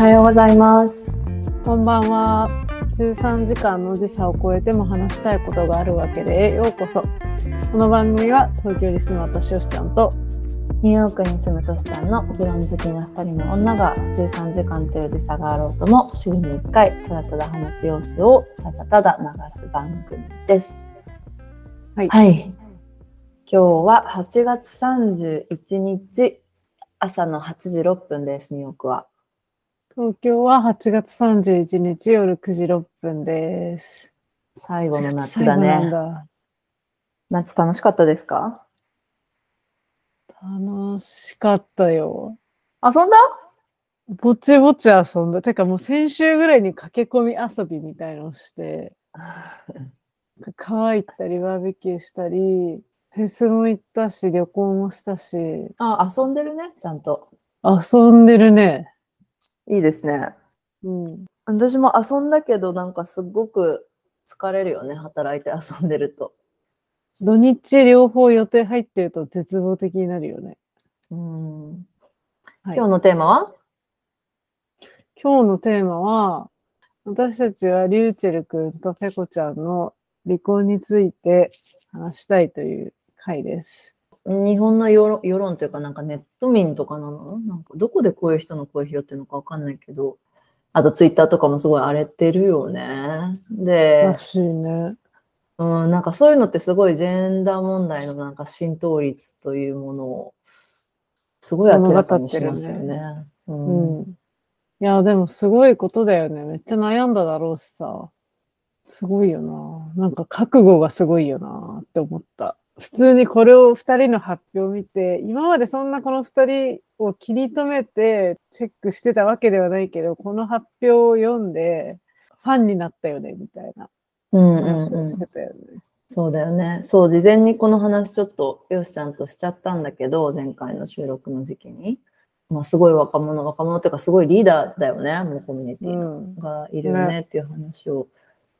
はようございます。こんばんは。13時間の時差を超えても話したいことがあるわけでようこそ。この番組は東京に住む私よしちゃんとニューヨークに住むとしちゃんの議論好きな2人の女が13時間という時差があろうとも週に1回ただただ話す様子をただただ流す番組です。はいはい。今日は8月31日朝の8時6分です、ニューヨークは。東京は8月31日夜9時6分です。最後の夏だね。だ。夏楽しかったですか？楽しかったよ。遊んだ？ぼちぼち遊んだ。てかもう先週ぐらいに駆け込み遊びみたいのをして、川行ったりバーベキューしたり、フェスも行ったし、旅行もしたし、あ、遊んでるね、ちゃんと。遊んでるね。いいですね。うん。私も遊んだけど、なんかすごく疲れるよね、働いて遊んでると。土日両方予定入ってると絶望的になるよね。うん。はい今日のテーマは？今日のテーマは、私たちはリューチェル君とペコちゃんの離婚について話したいという回です。日本の世論世論というか、なんかネット民とかなの？なんかどこでこういう人の声拾ってるのかわかんないけど、あとツイッターとかもすごい荒れてるよね。でら、しいね。うん、なんかそういうのってすごいジェンダー問題のなんか浸透率というものをすごい明らかにしますよね。ううんん。いや、でもすごいことだよね。めっちゃ悩んだだろうしさ。すごいよな。なんか覚悟がすごいよなって思った。普通にこれを二人の発表を見て、今までそんなこの二人を気に留めてチェックしてたわけではないけど、この発表を読んでファンになったよね、みたいな話をしてたよね。そうだよね。そう、事前にこの話ちょっと、よしちゃんとしちゃったんだけど、前回の収録の時期に。まあ、すごい若者、若者っていうか、すごいリーダーだよね、もうコミュニティ。がいるよねっていう話を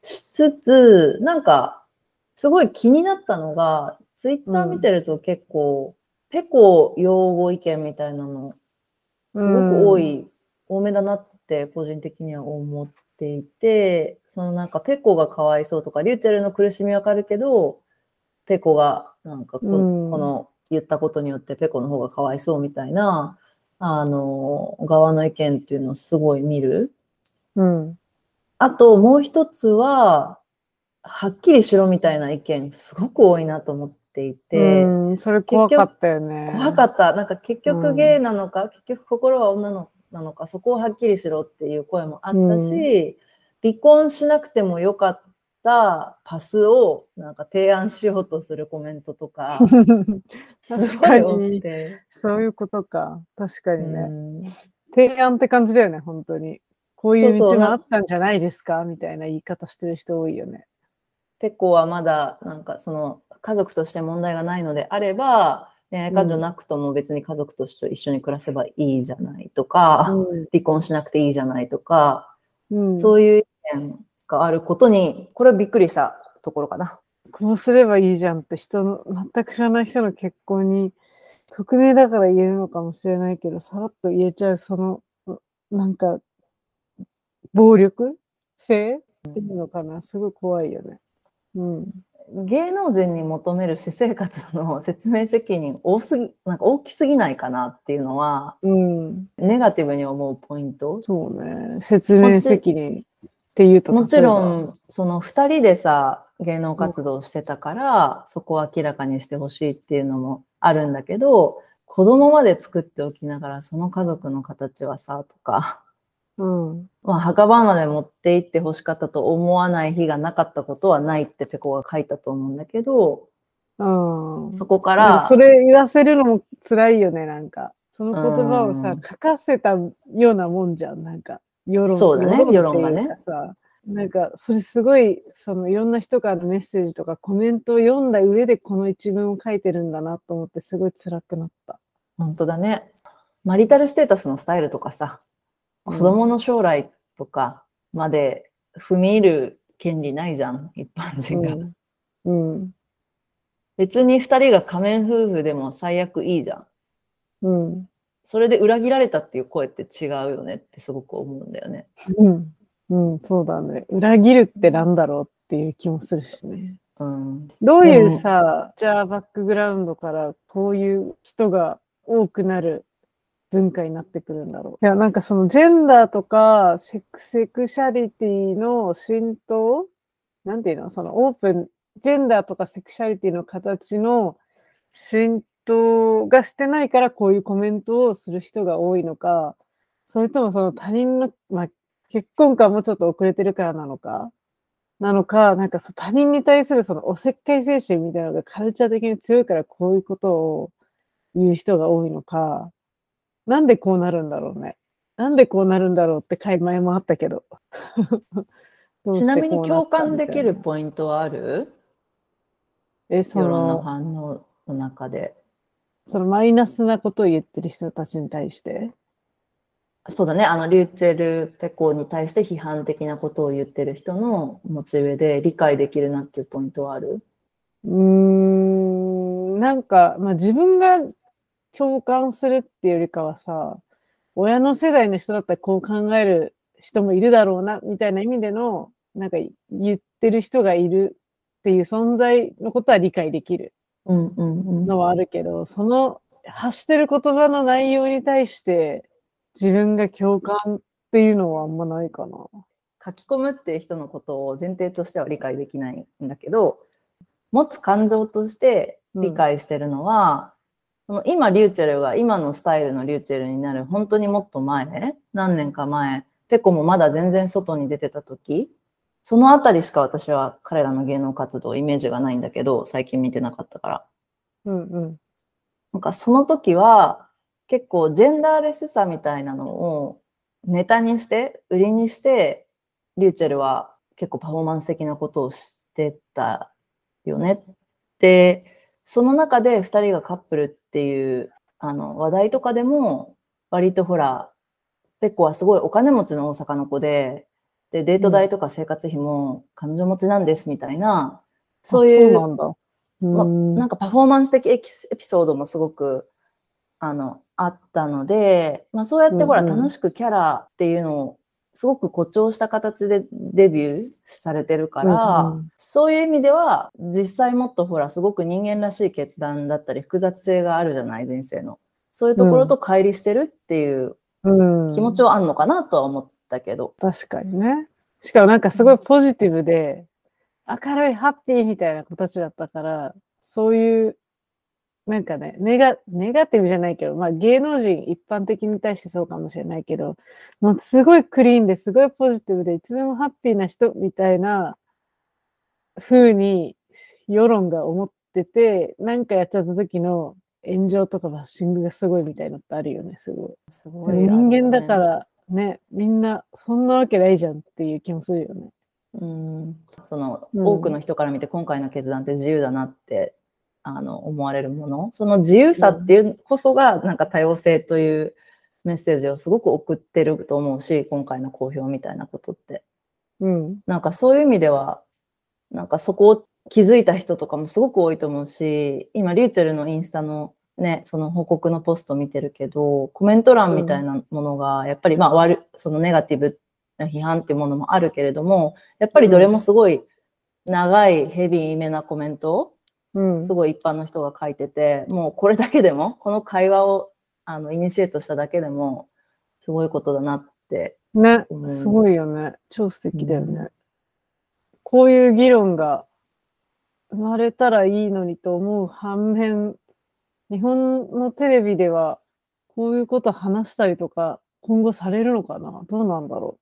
しつつ、なんか、すごい気になったのが、ツイッター見てると結構、ペコ擁護意見みたいなの、すごく多い、多めだなって個人的には思っていて、そのなんかペコがかわいそうとか、リューチェルの苦しみわかるけど、ペコがなんかこ,、うんこの言ったことによってペコの方がかわいそうみたいな、あの、側の意見っていうのをすごい見る。うん。あともう一つは、はっきりしろみたいな意見すごく多いなと思っていて、うん、それ怖かったよね。怖かった。なんか結うん局ゲイなのか、結局心は女のなのか、そこをはっきりしろっていう声もあったし、離婚しなくてもよかったパスをなんか提案しようとするコメントとか、すごい多くて。そういうことか。確かにね。うん提案って感じだよね、本当に。こういう道もあったんじゃないですかみたいな言い方してる人多いよね。ペコはまだなんかその家族として問題がないのであれば、恋愛感情なくとも別に家族として一緒に暮らせばいいじゃないとか、離婚しなくていいじゃないとか、うん。そういう意見があることに、これはびっくりしたところかな。こうすればいいじゃんって人の、全く知らない人の結婚に、匿名だから言えるのかもしれないけど、さらっと言えちゃう、その、なんか、暴力性っていうのかな。すごい怖いよね。うん。芸能人に求める私生活の説明責任多すぎ、なんか大きすぎないかなっていうのは、うん。ネガティブに思うポイント？そうね。説明責任っていうともちろん、その二人でさ、芸能活動してたから、そこを明らかにしてほしいっていうのもあるんだけど、子供まで作っておきながら、その家族の形はさ、とか、ばうん。まあ、墓場まで持って行ってほしかったと思わない日がなかったことはないってペコが書いたと思うんだけど、うん。そこから、それ言わせるのも辛いよね、なんか。その言葉をさうん、書かせたようなもんじゃん、なんか。世論そうだね世論がね。なんか、それすごい、そのいろんな人からのメッセージとかコメントを読んだ上でこの一文を書いてるんだなと思ってすごい辛くなった。本当だね。マリタルステータスのスタイルとかさ、うん子供の将来とかまで踏み入る権利ないじゃん、一般人が。うん。うん。別に二人が仮面夫婦でも最悪いいじゃん。うん。それで裏切られたっていう声って違うよねってすごく思うんだよね。うん。うん、そうだね。裏切るってなんだろうっていう気もするしね。うん。どういうさ、じゃあバックグラウンドからこういう人が多くなる文化になってくるんだろう。いや、なんかそのジェンダーとかセクセクシャリティの浸透なんていうの？そのオープン、ジェンダーとかセクシャリティの形の浸透がしてないからこういうコメントをする人が多いのか、それともその他人の、まあ、結婚観もちょっと遅れてるからなのか、なのか、なんかそ他人に対するそのおせっかい精神みたいなのがカルチャー的に強いからこういうことを言う人が多いのか、なんでこうなるんだろうね。なんでこうなるんだろうって回前もあったけど。どちなみに共感できるポイントはある？え、そ世論のの、反応の中で。そのマイナスなことを言ってる人たちに対して？そうだね、あの、リューチェル・ペコに対して批判的なことを言ってる人のモチベで理解できるなっていうポイントはある？うーん、なんか、まあ、自分が共感するっていうよりかはさ、親の世代の人だったらこう考える人もいるだろうな、みたいな意味での、なんか言ってる人がいるっていう存在のことは理解できるうんうんうん。のはあるけど、その発してる言葉の内容に対して自分が共感っていうのはあんまないかな。書き込むっていう人のことを前提としては理解できないんだけど、持つ感情として理解してるのは、その今リューチェルが今のスタイルのリューチェルになる本当にもっと前、何年か前、ペコもまだ全然外に出てた時、そのあたりしか私は彼らの芸能活動イメージがないんだけど、最近見てなかったから。うんうん。なんかその時は結構ジェンダーレスさみたいなのをネタにして、売りにして、リューチェルは結構パフォーマンス的なことをしてたよね。で、その中で二人がカップルっていうあの話題とかでも割とほら、ペコはすごいお金持ちの大阪の子で、で、デート代とか生活費も彼女持ちなんですみたいな、そういうなんまん。なんかパフォーマンス的エキスエピソードもすごくあのあったので、まあ、そうやってほら、うんうん。楽しくキャラっていうのをすごく誇張した形でデビューされてるから、うんうんそういう意味では実際もっとほらすごく人間らしい決断だったり複雑性があるじゃない人生の。そういうところと乖離してるっていううん気持ちはあんのかなとは思ったけど。確かにね。しかもなんかすごいポジティブで、明るいハッピーみたいな子たちだったから、そういう、なんかね、ネガ、ネガティブじゃないけど、まあ芸能人一般的に対してそうかもしれないけど、もうすごいクリーンですごいポジティブで、いつでもハッピーな人みたいな風に世論が思ってて、なんかやっちゃった時の炎上とかバッシングがすごいみたいなのってあるよね、すごい。すご人間だからね、みんなそんなわけないじゃんっていう気もするよね。うん、その、うん多くの人から見て今回の決断って自由だなってあの思われるもの。その自由さっていうこそがなんか多様性というメッセージをすごく送ってると思うし今回の公表みたいなことって。うん。なんかそういう意味ではなんかそこを気づいた人とかもすごく多いと思うし今リューチェルのインスタのねその報告のポスト見てるけどコメント欄みたいなものがやっぱりまあ悪そのネガティブな批判っていうものもあるけれどもやっぱりどれもすごい長いヘビーめなコメントす。ごい一般の人が書いててもうこれだけでも この会話をあのイニシエートしただけでもすごいことだなってねう、んすごいよね。超素敵だよね。こういう議論が生まれたらいいのにと思う反面、日本のテレビではこういうこと話したりとか今後されるのかな？どうなんだろ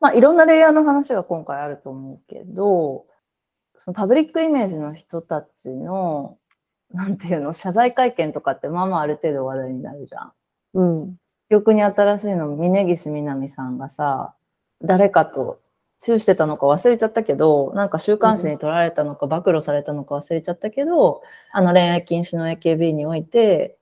まあ、いろんなレイヤーの話が今回あると思うけど、そのパブリックイメージの人たちの、なんていうの、謝罪会見とかってまあまあある程度話題になるじゃん。う。うん。記憶に新しいの、峯岸みなみさんがさ、誰かとチューしてたのか忘れちゃったけど、なんか週刊誌に取られたのか暴露されたのか忘れちゃったけど、あの恋愛禁止の AKB において、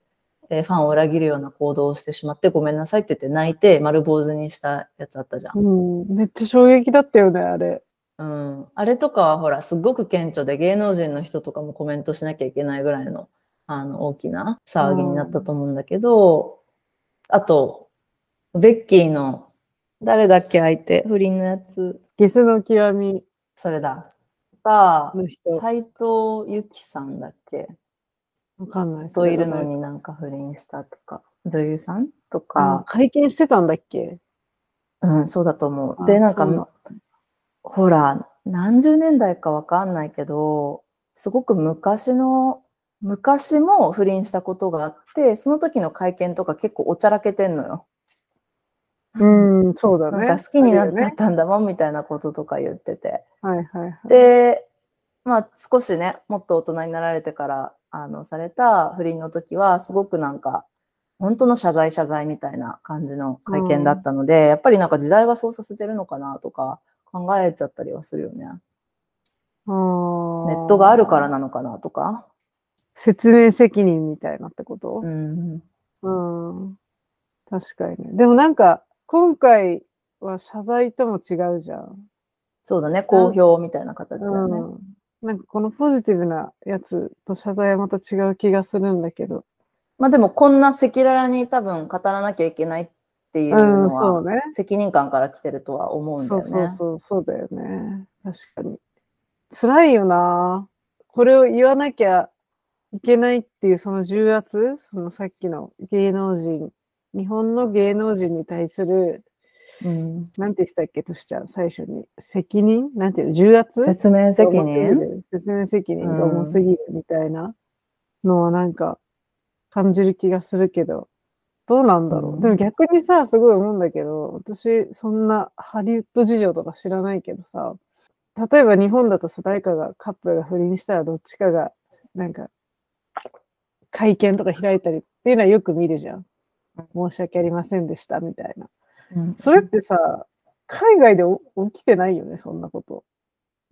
えーファンを裏切るような行動をしてしまってごめんなさいって言って泣いて丸坊主にしたやつあったじゃん。うん。めっちゃ衝撃だったよね、あれ。うん、あれとかはほらすごく顕著で芸能人の人とかもコメントしなきゃいけないぐらいのあの大きな騒ぎになったと思うんだけど、あと、ベッキーの、誰だっけ相手、不倫のやつ。ゲスの極みそれだ。が。斎藤由貴さんだっけわかんない。といるのになんか不倫したとか、女優さんとあか、会見してたんだっけうん、そうだと思あう。で、なんかほら、何十年代かわかんないけど、すごく昔の、昔も不倫したことがあって、その時の会見とか結構おちゃらけてんのよ。うん、そうだね。なんか好きになっちゃったんだもんみたいなこととか言ってて。はいはいはい。で、まあ少しね、もっと大人になられてから、あの、された不倫の時は、すごくなんか、本当の謝罪謝罪みたいな感じの会見だったので、やっぱりなんか時代がそうさせてるのかなとか考えちゃったりはするよね。ネットがあるからなのかなとか。説明責任みたいなってこと？うん。うん。確かにね。でもなんか、今回は謝罪とも違うじゃん。そうだね、公表みたいな形だよね。うん。なんかこのポジティブなやつと謝罪はまた違う気がするんだけど。まあでもこんな赤裸々に多分語らなきゃいけないっていううん、のそうはね。責任感から来てるとは思うんだそうよね。そうそう、そうだよね。確かに。辛いよな。これを言わなきゃいけないっていうその重圧、そのさっきの芸能人、日本の芸能人に対する、うんなんて言ってたっけ？としちゃん、最初に。責任？なんていうの？重圧？説明責任？る？説明責任が重すぎるみたいなのはなんか感じる気がするけど、どうなんだろう。うんでも逆にさ、すごい思うんだけど、私そんなハリウッド事情とか知らないけどさ、例えば日本だとさ、誰かがカップルが不倫したらどっちかがなんか会見とか開いたりっていうのはよく見るじゃん。申し訳ありませんでしたみたいな。うんそれってさ、海外でお起きてないよね、そんなこと。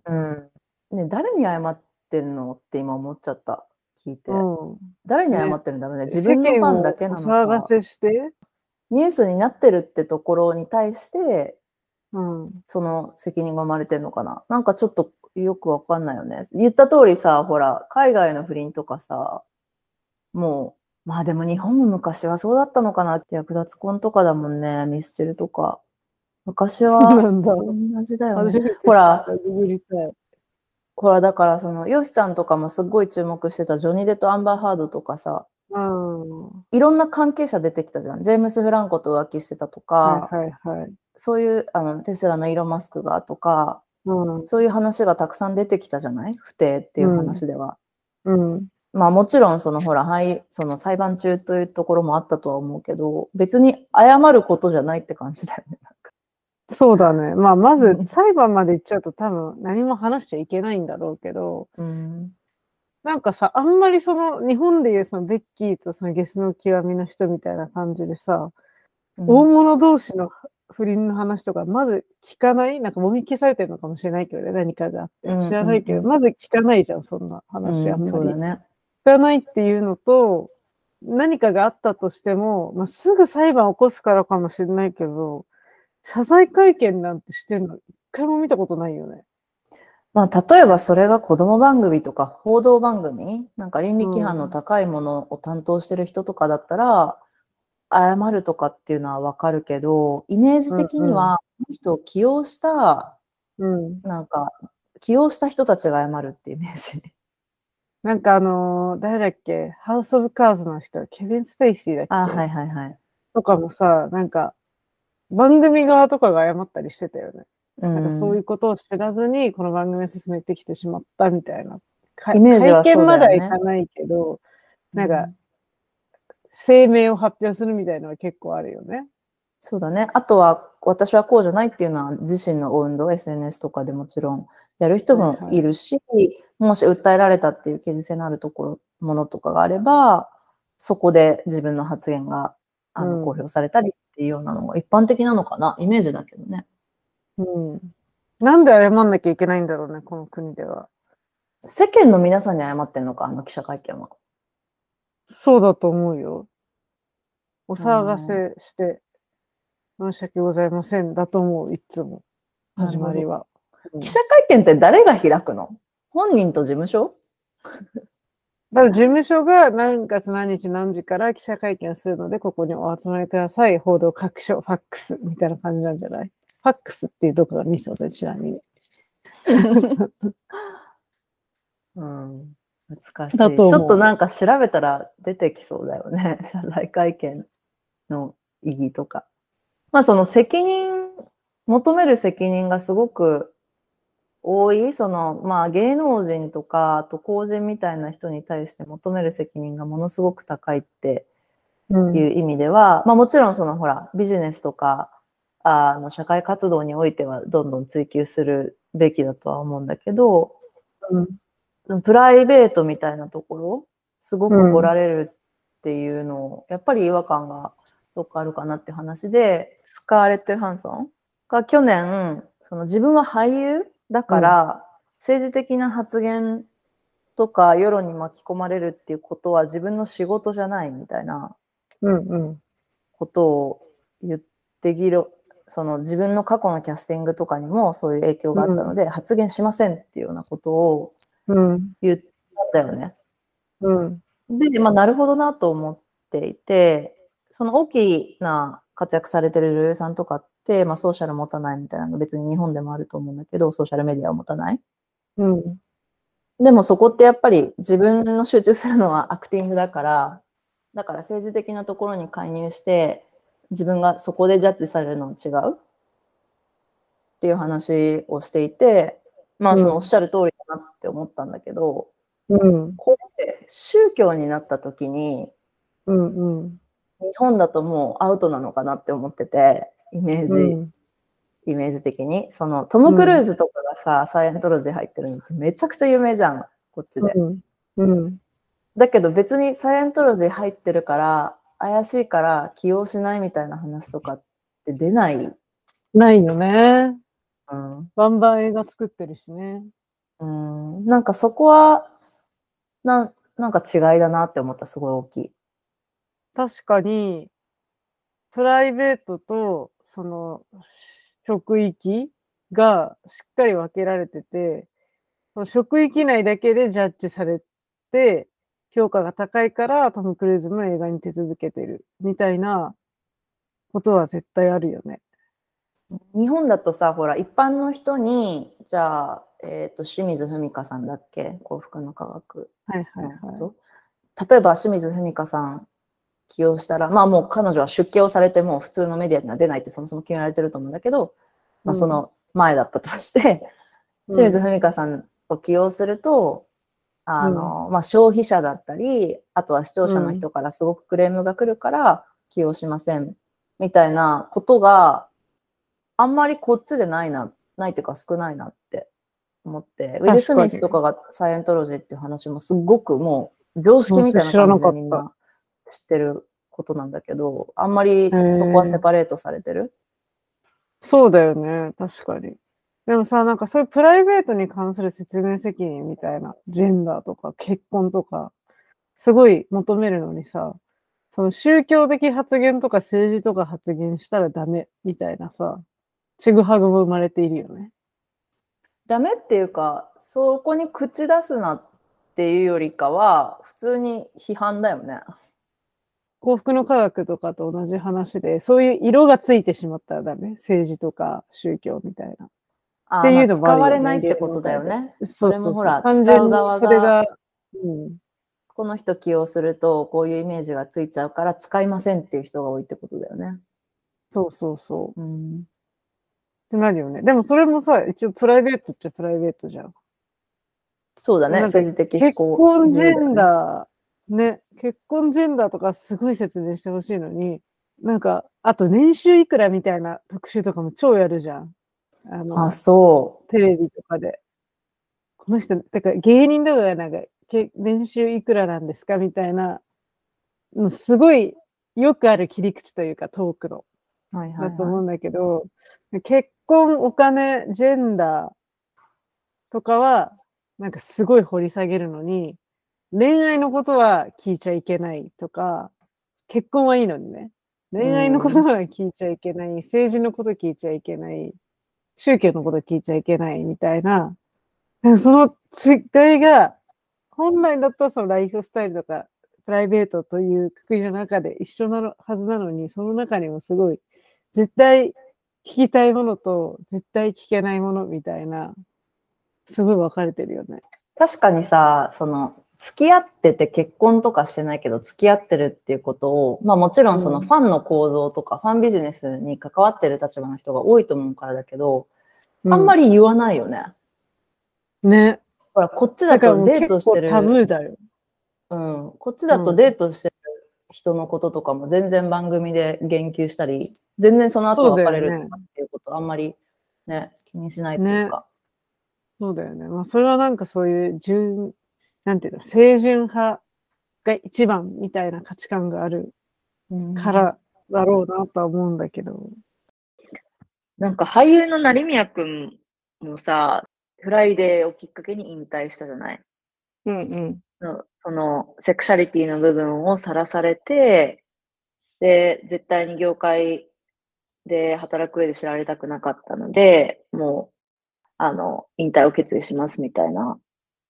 うん。ね、誰に謝ってるのって今思っちゃった。聞いて。うん。誰に謝ってるんだろうね。自分のファンだけなの世間をお騒がか。せして、ニュースになってるってところに対して、うん。その責任が生まれてるのかな。なんかちょっとよくわかんないよね。言った通りさ、ほら、海外の不倫とかさ、もう、まあでも日本も昔はそうだったのかなって役立つ婚とかだもんね、ミスチルとか。昔は。同じだよね。ほら。ほら、だからその、ヨシちゃんとかもすっごい注目してたジョニー・デとアンバー・ハードとかさ、うん。いろんな関係者出てきたじゃん。ジェームス・フランコと浮気してたとか、はいはいはい。そういうあのテスラのイーロン・マスクがとか、うん。そういう話がたくさん出てきたじゃない？不定っていう話では。うん。まあもちろんそのほら、はい、その裁判中というところもあったとは思うけど、別に謝ることじゃないって感じだよね。そうだね。まあ、まずうん裁判まで行っちゃうと多分何も話しちゃいけないんだろうけど、うん。なんかさ、あんまりその日本でいうそのベッキーとそのゲスの極みの人みたいな感じでさ、大物同士の不倫の話とかまず聞かない？なんかもみ消されてるのかもしれないけどね、何かがあって。うん知らないけど、うんうんまず聞かないじゃん、そんな話あんまり。そうだね。聞かないっていうのと、何かがあったとしても、まあ、すぐ裁判を起こすからかもしれないけど、謝罪会見なんてしてんの一回も見たことないよね。まあ例えばそれが子供番組とか報道番組、なんか倫理規範の高いものを担当してる人とかだったら、謝るとかっていうのはわかるけど、イメージ的には、この人を起用した、うん。なんか、起用した人たちが謝るっていうイメージ。なんかあのー誰だっけ？ハウス・オブ・カーズの人、ケビン・スペイシーだっけ？あ、はいはいはい。とかもさ、なんか、番組側とかが謝ったりしてたよね。うなんかそういうことを知らずに、この番組を進めてきてしまったみたいな。かイメージは会見まだよねいかないけど、なんかうん、声明を発表するみたいなのは結構あるよね。そうだね。あとは、私はこうじゃないっていうのは、自身の運動、SNS とかでもちろんやる人もはいはいいるし、もし訴えられたっていう刑事性のあるところ、ものとかがあれば、そこで自分の発言があのうん公表されたりっていうようなのが一般的なのかな？イメージだけどね。うん。なんで謝んなきゃいけないんだろうね、この国では。世間の皆さんに謝ってんのか、あの記者会見は。そうだと思うよ。お騒がせして、申し訳ございませんだと思う、いつも。始まりは。うん記者会見って誰が開くの？本人と事務所？だから事務所が何月何日何時から記者会見をするので、ここにお集まりください。報道各所、ファックスみたいな感じなんじゃない？ファックスっていうとこがミソでちなみに。うん。難しい。ちょっとなんか調べたら出てきそうだよね。謝罪会見の意義とか。まあその責任、求める責任がすごく多い、そのまあ芸能人とか、あと公人みたいな人に対して求める責任がものすごく高いってうん。いう意味では、まあもちろんそのほら、ビジネスとか、あの社会活動においてはどんどん追求するべきだとは思うんだけど、うん。プライベートみたいなところ、すごく来られるっていうのを、やっぱり違和感がどっかあるかなって話で、スカーレット・ヨハンソンが去年、その自分は俳優だから、政治的な発言とか世論に巻き込まれるっていうことは自分の仕事じゃないみたいな。ことを言って議論、その自分の過去のキャスティングとかにもそういう影響があったので、発言しませんっていうようなことをうん。言ったよね。うん。で、まあ、なるほどなと思っていて、その大きな活躍されてる女優さんとかって、まあ、ソーシャル持たないみたいなのが別に日本でもあると思うんだけど、ソーシャルメディアを持たない。うん。でもそこってやっぱり自分の集中するのはアクティングだから、だから政治的なところに介入して、自分がそこでジャッジされるのは違うっていう話をしていて、まあそのおっしゃる通りだなって思ったんだけど、うん。これ宗教になった時に、うん。うん。日本だともうアウトなのかなって思ってて、イメージ、うん。イメージ的に。そのトム・クルーズとかがさ、サイエントロジー入ってるのってめちゃくちゃ有名じゃん、こっちで。うん。うん。だけど別にサイエントロジー入ってるから、怪しいから起用しないみたいな話とかって出ない。ないよね。うん。バンバン映画作ってるしね。うん、なんかそこは、なん、なんか違いだなって思った、すごい大きい。確かに、プライベートと、その、職域がしっかり分けられてて、その職域内だけでジャッジされて、評価が高いからトム・クルーズの映画に出続けてるみたいなことは絶対あるよね。日本だとさ、ほら、一般の人に、じゃあ、えっ、と、清水文香さんだっけ？幸福の科学はいはいのはい。人？例えば、清水文香さん起用したら、まあもう彼女は出家をされても普通のメディアには出ないってそもそも決められてると思うんだけど、まあその前だったとして、清水文香さんを起用すると、あの、まあ消費者だったり、あとは視聴者の人からすごくクレームが来るから起用しません、みたいなことがあんまりこっちでないな、ないっていうか少ないなって思って、ウィル・スミスとかがサイエントロジーっていう話もすごくもう常識みたいな感じでみんな知ってることなんだけど、あんまりそこはセパレートされてる？そうだよね。確かに。でもさ、なんかそういうプライベートに関する説明責任みたいな、ジェンダーとか結婚とか、すごい求めるのにさ、その宗教的発言とか政治とか発言したらダメみたいなさ、ちぐはぐも生まれているよね。ダメっていうか、そこに口出すなっていうよりかは、普通に批判だよね。幸福の科学とかと同じ話で、そういう色がついてしまったらダメ。政治とか宗教みたいな。あっていうのもあるよねまあ使われないってことだよね。それもほら使う側がそれが、うん、この人起用すると、こういうイメージがついちゃうから使いませんっていう人が多いってことだよね。そうそうそう。うん。ってなるよね。でもそれもさ、一応プライベートっちゃプライベートじゃん。そうだね。政治的思結考。婚ジェンー。ダー、ね、結婚ジェンダーとかすごい説明してほしいのに、なんか、あと年収いくらみたいな特集とかも超やるじゃん。あの、あ、そテレビとかで。この人、だから芸人とかがなんか、け年収いくらなんですかみたいな、のすごいよくある切り口というかトークの。う。はいはい、だと思うんはい。だけど、結婚、お金、ジェンダーとかは、なんかすごい掘り下げるのに、恋愛のことは聞いちゃいけないとか、結婚はいいのにね。恋愛のことは聞いちゃいけない、政治のこと聞いちゃいけない、宗教のこと聞いちゃいけないみたいな、その違いが本来だったらそのライフスタイルとか、プライベートというくくりの中で一緒なのはずなのに、その中にもすごい、絶対聞きたいものと絶対聞けないものみたいな、すごい分かれてるよね。確かにさ、その、付き合ってて結婚とかしてないけど付き合ってるっていうことを、まあもちろんそのファンの構造とか、ファンビジネスに関わってる立場の人が多いと思うからだけど、あんまり言わないよね。ね。ほら、こっちだとデートしてる。タブーだよ。うん。こっちだとデートしてる人のこととかも全然番組で言及したり、全然その後別れるとかっていうことあんまりね、気にしないというか。そうだよね。まあそれはなんかそういう順、なんていうの、清純派が一番みたいな価値観があるからだろうなとは思うんだけど。なんか俳優の成宮くんもさ、フライデーをきっかけに引退したじゃない？うんうん。のそのセクシャリティの部分をさらされて、で、絶対に業界で働く上で知られたくなかったので、もう、あの、引退を決意しますみたいな、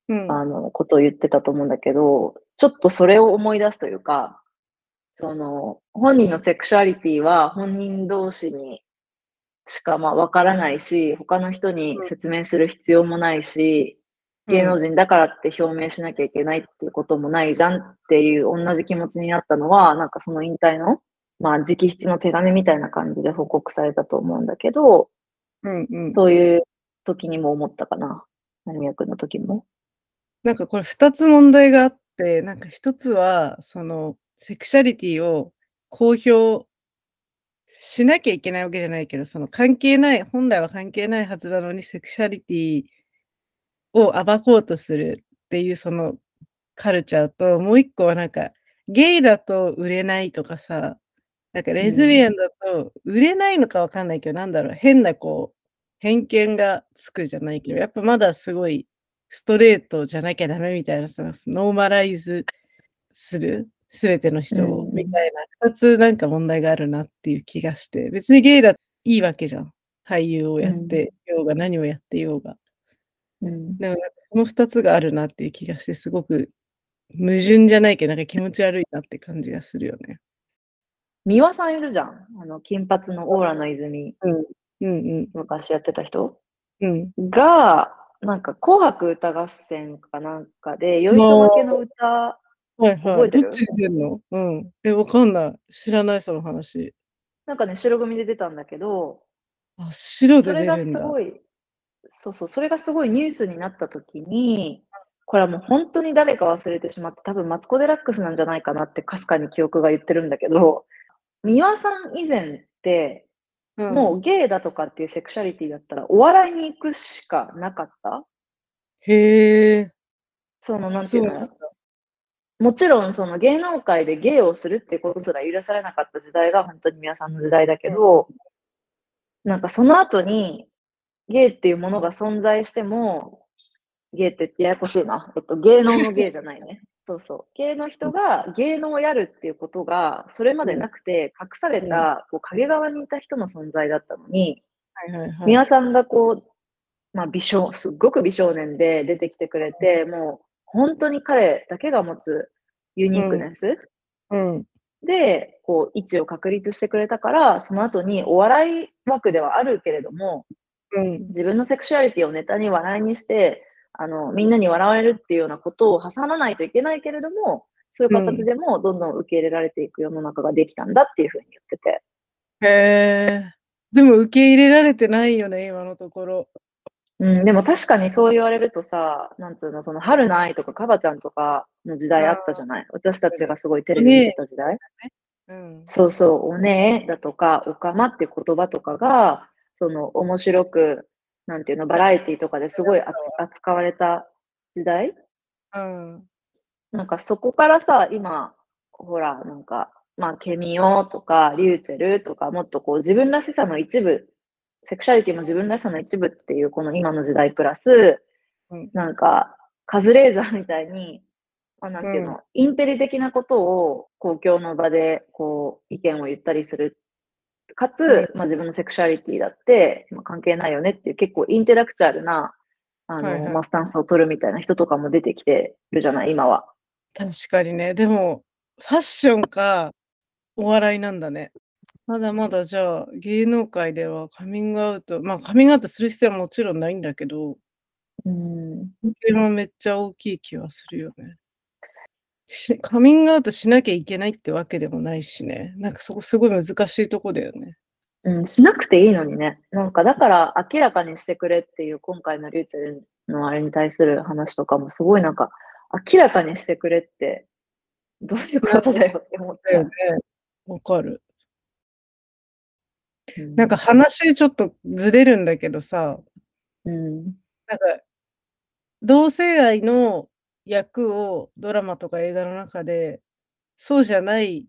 うん、あの、ことを言ってたと思うんだけど、ちょっとそれを思い出すというか、その、本人のセクシュアリティは本人同士にしかまあわからないし、他の人に説明する必要もないし、芸能人だからって表明しなきゃいけないっていうこともないじゃんっていう同じ気持ちになったのは、なんかその引退の、まあ直筆の手紙みたいな感じで報告されたと思うんだけど、うんうん、そういう時にも思ったかな。成宮君の時も。なんかこれ二つ問題があって、なんか一つは、その、セクシャリティを公表しなきゃいけないわけじゃないけど、その関係ない、本来は関係ないはずなのに、セクシャリティを暴こうとするっていうそのカルチャーと、もう一個はなんか、ゲイだと売れないとかさ、なんかレズビアンだと売れないのかわかんないけど、なんだろう、変なこう、偏見がつくじゃないけど、やっぱまだすごいストレートじゃなきゃダメみたいな、そのノーマライズする、すべての人を、うんみたいな、二つなんか問題があるなっていう気がして、別にゲイだっていいわけじゃん。俳優をやってようが、何をやってようが。うん。でもなんかその二つがあるなっていう気がして、すごく矛盾じゃないけど、なんか気持ち悪いなって感じがするよね。三輪さんいるじゃん。あの、金髪のオーラの泉、うんうん昔やってた人うん。が、なんか紅白歌合戦かなんかで、酔いとまけの歌、はいはい。どっち出てんの？うん。え、わかんない。知らない、その話。なんかね、白組で出たんだけど、あ、白それがで出るんだ。すごい、そうそう、それがすごいニュースになった時に、これはもう本当に誰か忘れてしまって、多分マツコ・デラックスなんじゃないかなってかすかに記憶が言ってるんだけど、三輪さん以前って、うんもうゲイだとかっていうセクシャリティだったら、お笑いに行くしかなかった？へえ。その、なんていうの？もちろん、その芸能界で芸をするってことすら許されなかった時代が本当に皆さんの時代だけど、なんかその後に、ゲイっていうものが存在しても、ゲイってややこしいな。えっと、芸能の芸じゃないね。そうそう。芸の人が芸能をやるっていうことが、それまでなくて、隠された、こう、影側にいた人の存在だったのに、はいはいはい。三輪さんがこう、まあ、美少、すっごく美少年で出てきてくれて、もう本当に彼だけが持つユニークネスうん。で、こう、位置を確立してくれたから、その後にお笑い枠ではあるけれども、うん。自分のセクシュアリティをネタに笑いにして、あの、みんなに笑われるっていうようなことを挟まないといけないけれども、そういう形でもどんどん受け入れられていく世の中ができたんだっていうふうに言ってて。へえ。でも受け入れられてないよね、今のところ。うん、でも確かにそう言われるとさ、なんつうの、その春の愛とかカバちゃんとかの時代あったじゃない？私たちがすごいテレビ見てた時代？うん。そうそう、おねえだとか、おかまって言葉とかが、その面白く、なんていうの、バラエティとかですごい扱扱われた時代？うん。なんかそこからさ、今、ほら、なんか、まあ、ケミオとか、リューチェルとか、もっとこう自分らしさの一部、セクシャリティも自分らしさの一部っていうこの今の時代プラス、うんなんか、カズレーザーみたいに、まあ、なんていうの、うんインテリ的なことを公共の場でこう意見を言ったりする。かつ、まあ、自分のセクシャリティだって、まあ、関係ないよねっていう結構インテラクチャルなあの、はいはいまあ、スタンスを取るみたいな人とかも出てきてるじゃない、今は。確かにね。でも、ファッションかお笑いなんだね。まだまだじゃあ、芸能界ではカミングアウト、まあカミングアウトする必要はもちろんないんだけど、うん。経験はめっちゃ大きい気はするよね。しカミングアウトしなきゃいけないってわけでもないしね。なんかそこすごい難しいとこだよね。うん、しなくていいのにね。なんか、だから明らかにしてくれっていう今回のリューチェルのあれに対する話とかもすごいなんか、明らかにしてくれって、どういうことだよって思っちゃうだよね。。わかる。うんなんか、話ちょっとずれるんだけどさ、うん。なんか、同性愛の役をドラマとか映画の中で、そうじゃない、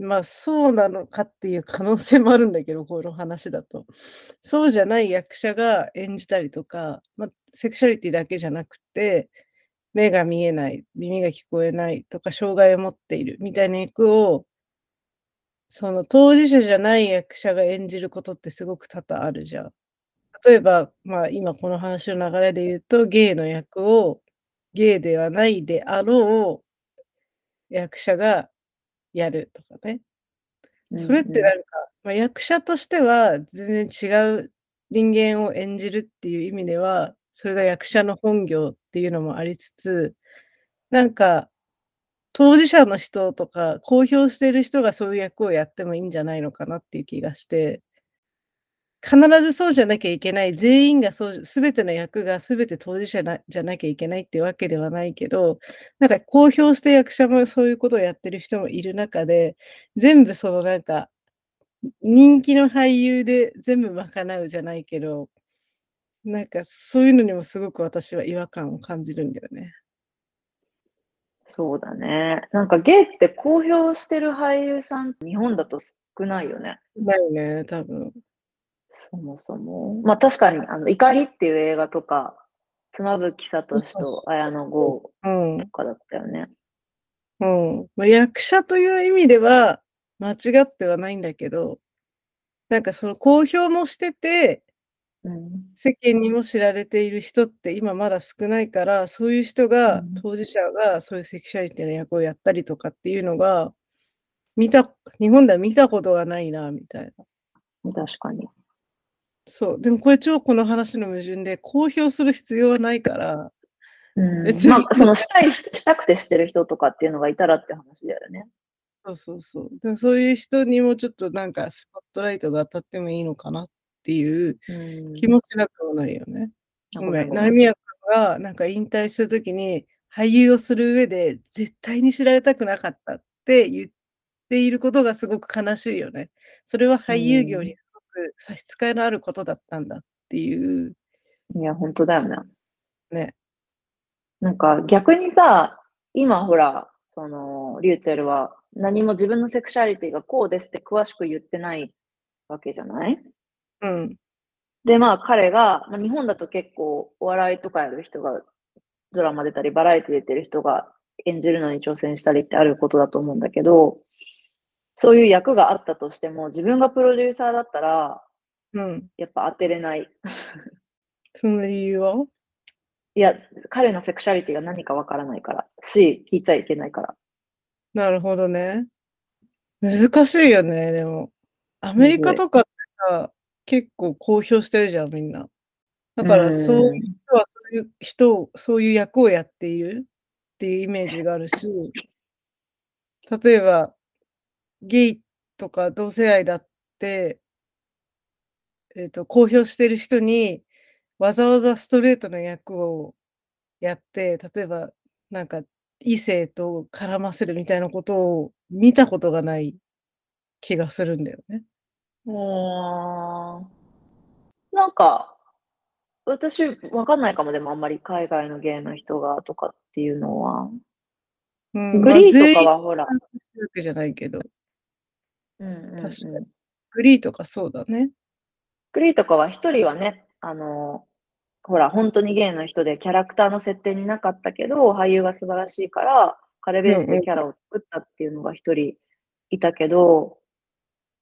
まあそうなのかっていう可能性もあるんだけど、この話だと。そうじゃない役者が演じたりとか、まあ、セクシャリティだけじゃなくて、目が見えない、耳が聞こえないとか、障害を持っているみたいな役を、その当事者じゃない役者が演じることってすごく多々あるじゃん。例えば、まあ今この話の流れで言うと、ゲイの役をゲイではないであろう役者がやるとかね。それってなんか、まあ、役者としては全然違う人間を演じるっていう意味では、それが役者の本業っていうのもありつつ、なんか、当事者の人とか、公表している人がそういう役をやってもいいんじゃないのかなっていう気がして、必ずそうじゃなきゃいけない、全員がそう、すべての役がすべて当事者なじゃなきゃいけないっていうわけではないけど、なんか公表して役者もそういうことをやってる人もいる中で、全部そのなんか、人気の俳優で全部賄うじゃないけど、なんかそういうのにもすごく私は違和感を感じるんだよね。そうだね。なんかゲイって公表してる俳優さん、日本だと少ないよね。ないね、多分。そもそも。まあ確かに、あの、怒りっていう映画とか、妻夫木聡と綾野剛うん。とかだったよね。うん。まあ、役者という意味では間違ってはないんだけど、なんかその公表もしてて、うん。世間にも知られている人って今まだ少ないから、そういう人が、うん当事者がそういうセクシャリティの役をやったりとかっていうのが、見た、日本では見たことがないな、みたいな。確かに。そう。でもこれ超この話の矛盾で、公表する必要はないから、うんまあ、そのしたい人、したくてしてる人とかっていうのがいたらって話だよね。そうそうそう。でもそういう人にもちょっとなんかスポットライトが当たってもいいのかなっていううん気もしなくもないよね。ごめん。成宮君がなんか引退するときに俳優をする上で絶対に知られたくなかったって言っていることがすごく悲しいよね。それは俳優業にく差し支えのあることだったんだっていういや、本当だよね。ね。なんか逆にさ、今ほら、その、リューチェルは何も自分のセクシャリティがこうですって詳しく言ってないわけじゃない？うん。で、まあ彼が、まあ、日本だと結構お笑いとかやる人が、ドラマ出たり、バラエティ出てる人が演じるのに挑戦したりってあることだと思うんだけど、そういう役があったとしても、自分がプロデューサーだったら、うん。やっぱ当てれない。その理由は？いや、彼のセクシャリティが何かわからないから、し、聞いちゃいけないから。なるほどね。難しいよね、でも。アメリカとかってさ、結構公表してるじゃん、みんな。だから、そういう人はそういう人を、そういう役をやっているっていうイメージがあるし、例えば、ゲイとか同性愛だって、えっ、と、公表してる人に、わざわざストレートの役をやって、例えば、なんか、異性と絡ませるみたいなことを見たことがない気がするんだよね。うーんなんか、私、わかんないかも、でもあんまり海外のゲイの人がとかっていうのは。うん、グリーとかはほら、じゃないけど、うん確かにグリーとかそうだね。グリーとかは一人はね、あの、ほら、本当にゲイの人でキャラクターの設定になかったけど、俳優が素晴らしいから、彼ベースでキャラを作ったっていうのが一人いたけど、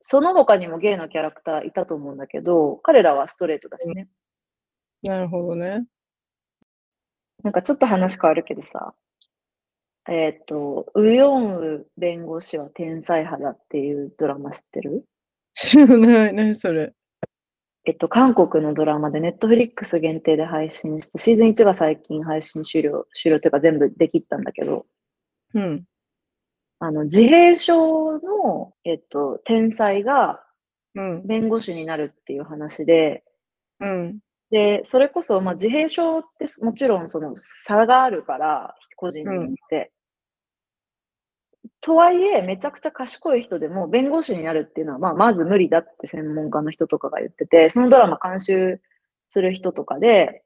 その他にもゲイのキャラクターいたと思うんだけど、彼らはストレートだしね。なるほどね。なんかちょっと話変わるけどさ、えっ、と、ウヨンウ弁護士は天才派だっていうドラマ知ってる？知らない。何それ。えっと、韓国のドラマで、ネットフリックス限定で配信して、シーズン1が最近配信終了、終了というか全部できったんだけど、うん。あの、自閉症の、えっと、天才がうん。弁護士になるっていう話で、うん。で、それこそ、まあ、自閉症ってもちろんその差があるから、個人によって。とはいえ、めちゃくちゃ賢い人でも弁護士になるっていうのは、まあ、まず無理だって専門家の人とかが言ってて、そのドラマ監修する人とかで、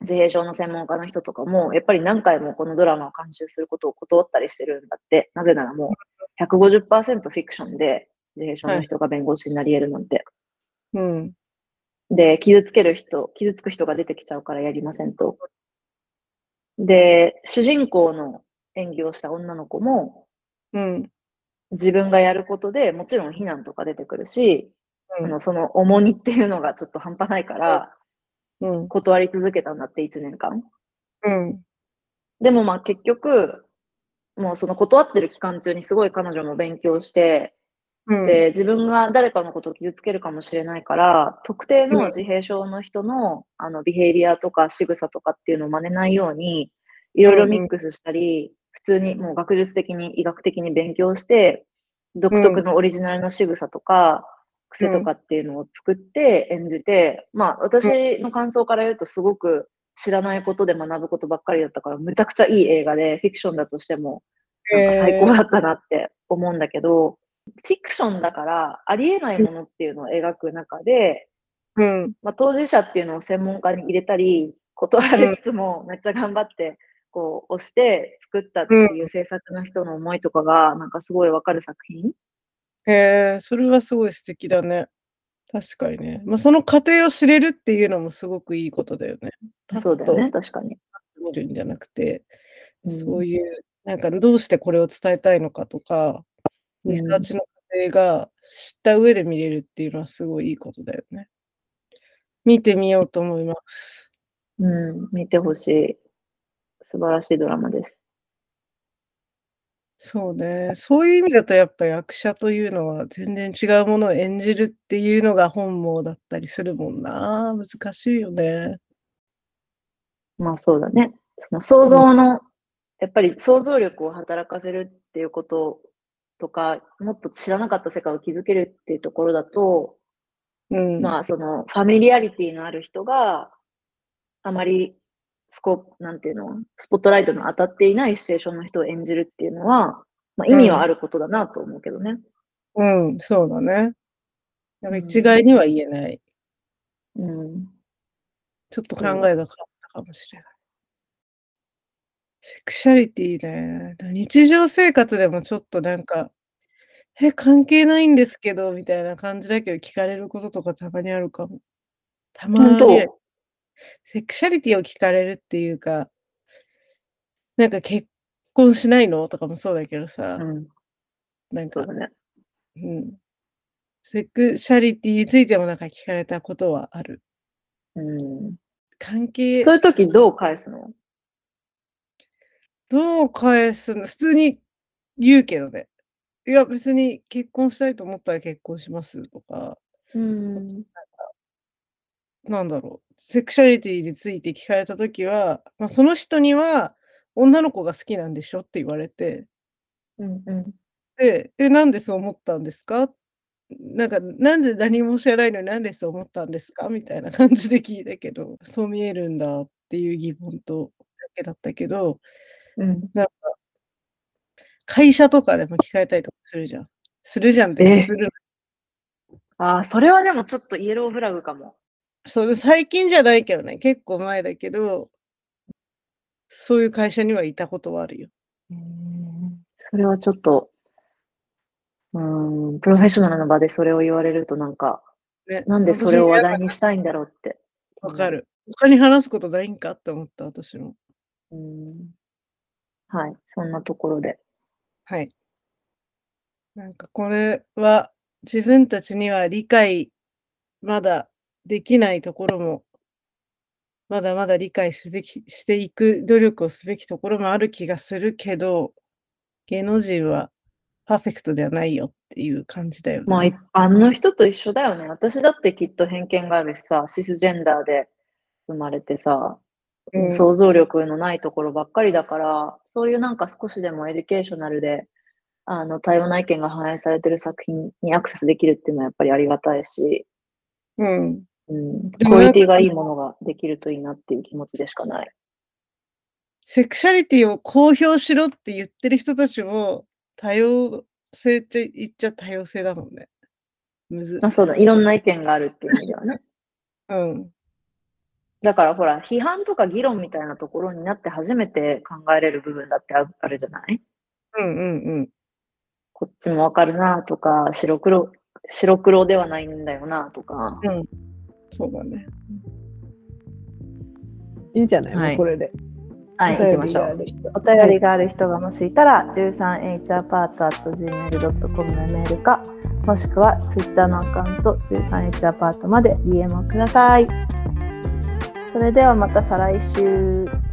自閉症の専門家の人とかも、やっぱり何回もこのドラマを監修することを断ったりしてるんだって。なぜならもう150%フィクションで自閉症の人が弁護士になり得るなんて。うん。で、傷つける人、傷つく人が出てきちゃうからやりませんと。で、主人公の演技をした女の子も、うん。自分がやることでもちろん非難とか出てくるし、うんあのその重荷っていうのがちょっと半端ないから、うん。断り続けたんだって1年間。うん。でもまあ結局、もうその断ってる期間中にすごい彼女も勉強して、うん。で、自分が誰かのことを傷つけるかもしれないから、特定の自閉症の人の、あの、ビヘイビアとか仕草とかっていうのを真似ないように、いろいろミックスしたり、普通にもう学術的に、医学的に勉強して、独特のオリジナルの仕草とか、癖とかっていうのを作って演じて、まあ、私の感想から言うとすごく知らないことで学ぶことばっかりだったから、むちゃくちゃいい映画で、フィクションだとしても、なんか最高だったなって思うんだけど、フィクションだからありえないものっていうのを描く中で、うん。まあ、当事者っていうのを専門家に入れたり、断られつつもめっちゃ頑張って、こう、押して作ったっていう制作の人の思いとかが、なんかすごいわかる作品。へえ、それはすごい素敵だね。確かにね。まあ、その過程を知れるっていうのもすごくいいことだよね。そうだよね、確かに。見るんじゃなくて、うんそういう、なんかどうしてこれを伝えたいのかとか、うんリサーチの過程が知った上で見れるっていうのはすごいいいことだよね。見てみようと思います。うん、見てほしい。素晴らしいドラマです。そうね。そういう意味だとやっぱ役者というのは全然違うものを演じるっていうのが本望だったりするもんな。難しいよね。まあそうだね。その想像の、やっぱり想像力を働かせるっていうこととか、もっと知らなかった世界を築けるっていうところだと、うん。まあそのファミリアリティのある人があまりスコープ、なんていうの、スポットライトの当たっていないシチュエーションの人を演じるっていうのは、まあ意味はあることだなと思うけどね。うん、そうだね。なんかうん一概には言えない。うん。ちょっと考えが変わったかもしれない。セクシャリティね。日常生活でもちょっとなんか、え、関係ないんですけど、みたいな感じだけど聞かれることとかたまにあるかも。たま本当に。セクシャリティを聞かれるっていうか、なんか結婚しないの？とかもそうだけどさ、うん。なんかそうだ、ね。うん。セクシャリティについてもなんか聞かれたことはある。うん。関係、そういう時どう返すの？どう返すの？普通に言うけどね。いや、別に結婚したいと思ったら結婚しますとか、うん。なんだろう。セクシャリティについて聞かれたときは、まあ、その人には女の子が好きなんでしょ？って言われて、うん。うん。で、え、なんでそう思ったんですか？なんか、なんで何も知らないのになんでそう思ったんですか？みたいな 感じで聞いたけど、そう見えるんだっていう疑問とだけだったけど、うん。なんか、会社とかでも聞かれたりとかするじゃん。するじゃんってえする。ああ、それはでもちょっとイエローフラグかも。そう、最近じゃないけどね、結構前だけど、そういう会社にはいたことはあるよ。それはちょっと、うーん、プロフェッショナルの場でそれを言われるとなんか、ね、なんでそれを話題にしたいんだろうって。わかる。他に話すことないんかって思った、私も。うん。はい、そんなところで。はい。なんかこれは自分たちには理解まだできないところもまだまだ理解すべき、していく努力をすべきところもある気がするけど、芸能人はパーフェクトではないよっていう感じだよね。まあ、一般の人と一緒だよね。私だってきっと偏見があるしさ、シスジェンダーで生まれてさ、うん想像力のないところばっかりだから、そういうなんか少しでも educational で、あの、多様な意見が反映されてる作品にアクセスできるっていうのはやっぱりありがたいし、うん。うん、クオリティがいいものができるといいなっていう気持ちでしかない。セクシャリティを公表しろって言ってる人たちも多様性っちゃ言っちゃ多様性だもんね。むず。あ、そうだ、いろんな意見があるっていう意味ではね。うん。だからほら、批判とか議論みたいなところになって初めて考えれる部分だってああるじゃない？うんうんうん。こっちもわかるなとか、白黒、白黒ではないんだよなとか。うん。そうだね。いいんじゃない、はいこれで。はい、行きましょう。お便りがある人がもしいたら、13hrpart.gmail.com のメールか、もしくは Twitter のアカウント 13hrpart まで DM をください。それではまた再来週。